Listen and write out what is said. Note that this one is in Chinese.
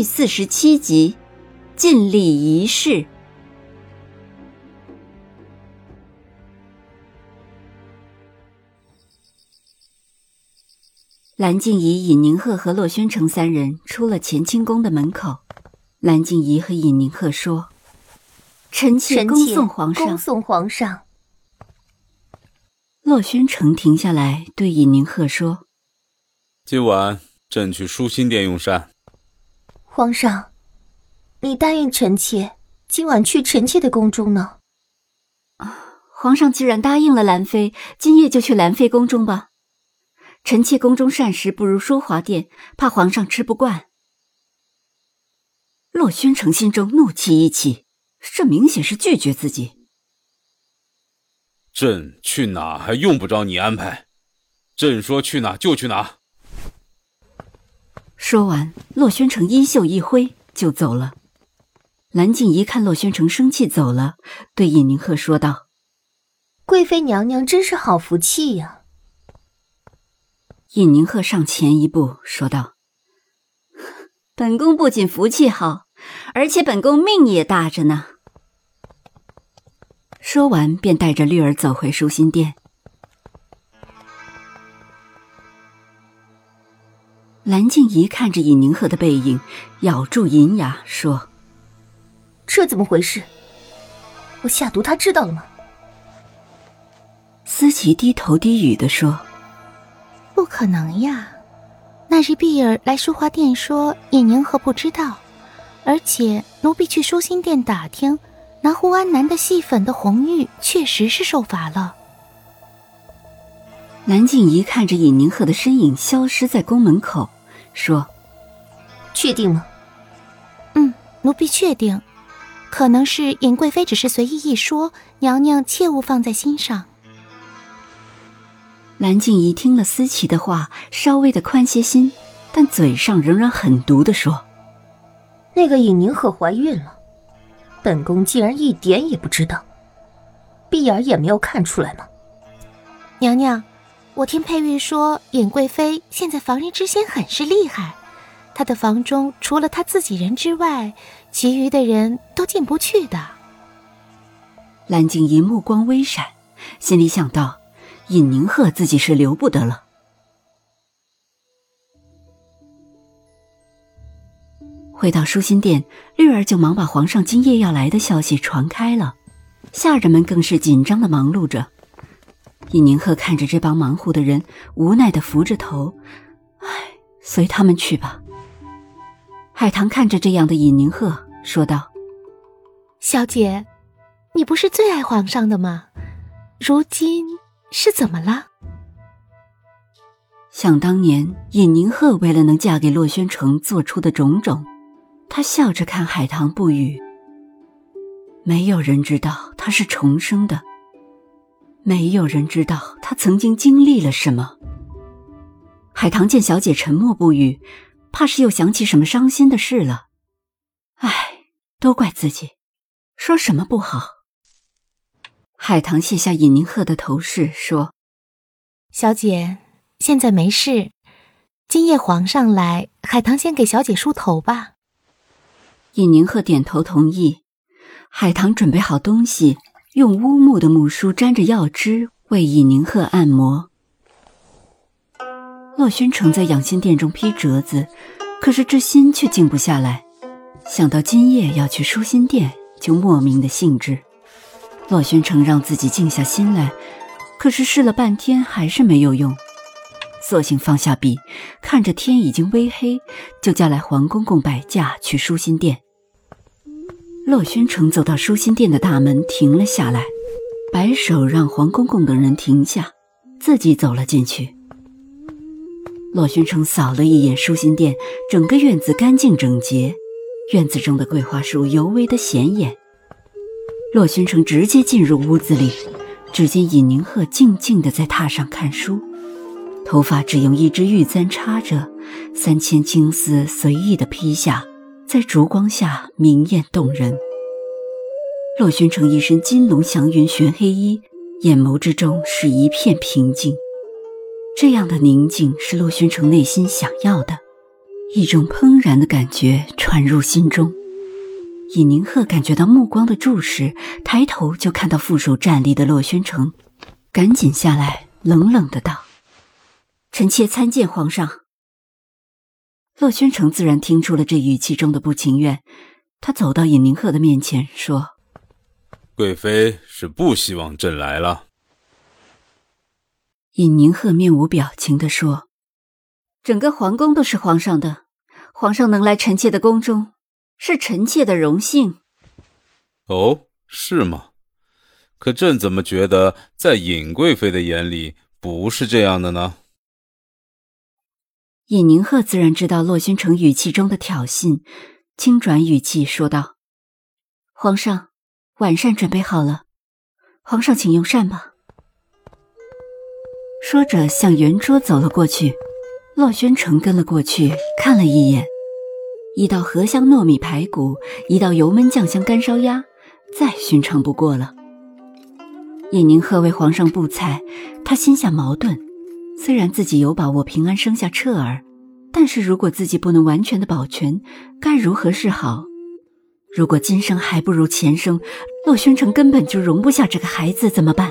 第四十七集，尽力一试。蓝静怡、尹宁鹤和洛宣城三人出了乾清宫的门口。蓝静怡和尹宁鹤说：“臣妾恭送皇上。”恭送皇上。洛宣城停下来对尹宁鹤说：“今晚朕去舒心殿用膳。”皇上，你答应臣妾今晚去臣妾的宫中呢？啊，皇上既然答应了兰妃，今夜就去兰妃宫中吧。臣妾宫中膳食不如淑华殿，怕皇上吃不惯。洛宣城心中怒气一起，这明显是拒绝自己。朕去哪还用不着你安排，朕说去哪就去哪。说完，洛宣城衣袖一挥就走了。蓝静怡看洛宣城生气走了，对尹宁鹤说道：“贵妃娘娘真是好福气呀。”尹宁鹤上前一步说道：“本宫不仅福气好，而且本宫命也大着呢。”说完，便带着绿儿走回舒心殿。蓝静怡看着尹宁鹤的背影，咬住银牙说：“这怎么回事？我下毒，他知道了吗？”思琪低头低语的说：“不可能呀，那日碧儿来书画殿说尹宁鹤不知道，而且奴婢去舒心殿打听，拿胡安南的戏粉的红玉确实是受罚了。”蓝静怡看着尹宁鹤的身影消失在宫门口，说：“确定吗？”“嗯，奴婢确定。可能是尹贵妃只是随意一说，娘娘切勿放在心上。”蓝静怡听了思琪的话，稍微的宽些心，但嘴上仍然狠毒的说：“那个尹宁鹤怀孕了，本宫竟然一点也不知道，碧儿也没有看出来吗？”娘娘。我听佩玉说，尹贵妃现在防人之心很是厉害，她的房中除了她自己人之外，其余的人都进不去的。蓝静怡目光微闪，心里想到，尹宁鹤自己是留不得了。回到舒心殿，绿儿就忙把皇上今夜要来的消息传开了，下人们更是紧张的忙碌着。尹宁鹤看着这帮忙乎的人，无奈的扶着头，唉，随他们去吧。海棠看着这样的尹宁鹤，说道：“小姐，你不是最爱皇上的吗？如今是怎么了？”想当年，尹宁鹤为了能嫁给洛宣城做出的种种，他笑着看海棠不语。没有人知道他是重生的。没有人知道他曾经经历了什么。海棠见小姐沉默不语，怕是又想起什么伤心的事了。唉，都怪自己，说什么不好。海棠卸下尹宁鹤的头饰，说：“小姐，现在没事。今夜皇上来，海棠先给小姐梳头吧。”尹宁鹤点头同意。海棠准备好东西。用乌木的木梳沾着药汁为尹宁鹤按摩。洛宣城在养心殿中批折子，可是这心却静不下来。想到今夜要去舒心殿，就莫名的兴致。洛宣城让自己静下心来，可是试了半天还是没有用，索性放下笔，看着天已经微黑，就叫来黄公公摆驾去舒心殿。洛宣城走到舒心殿的大门，停了下来，摆手让黄公公等人停下，自己走了进去。洛宣城扫了一眼舒心殿，整个院子干净整洁，院子中的桂花树尤为的显眼。洛宣城直接进入屋子里，只见尹宁鹤静静的在榻上看书，头发只用一支玉簪插着，三千青丝随意的披下，在烛光下明艳动人。洛宣城一身金龙祥云玄黑衣，眼眸之中是一片平静。这样的宁静是洛宣城内心想要的，一种怦然的感觉传入心中。尹宁鹤感觉到目光的注视，抬头就看到负手站立的洛宣城，赶紧下来，冷冷的道：“臣妾参见皇上。”洛宣城自然听出了这语气中的不情愿，他走到尹宁鹤的面前说：“贵妃是不希望朕来了。”尹宁鹤面无表情地说：“整个皇宫都是皇上的，皇上能来臣妾的宫中。”是臣妾的荣幸。哦，是吗？可朕怎么觉得，在尹贵妃的眼里不是这样的呢？尹宁鹤自然知道洛宣城语气中的挑衅，轻转语气说道：“皇上，晚膳准备好了，皇上请用膳吧。”说着向圆桌走了过去，洛宣城跟了过去，看了一眼。一道荷香糯米排骨，一道油焖酱香干烧鸭，再寻常不过了。尹宁鹤为皇上布菜，他心下矛盾。虽然自己有把握平安生下彻儿，但是如果自己不能完全的保全，该如何是好？如果今生还不如前生，洛宣城根本就容不下这个孩子，怎么办？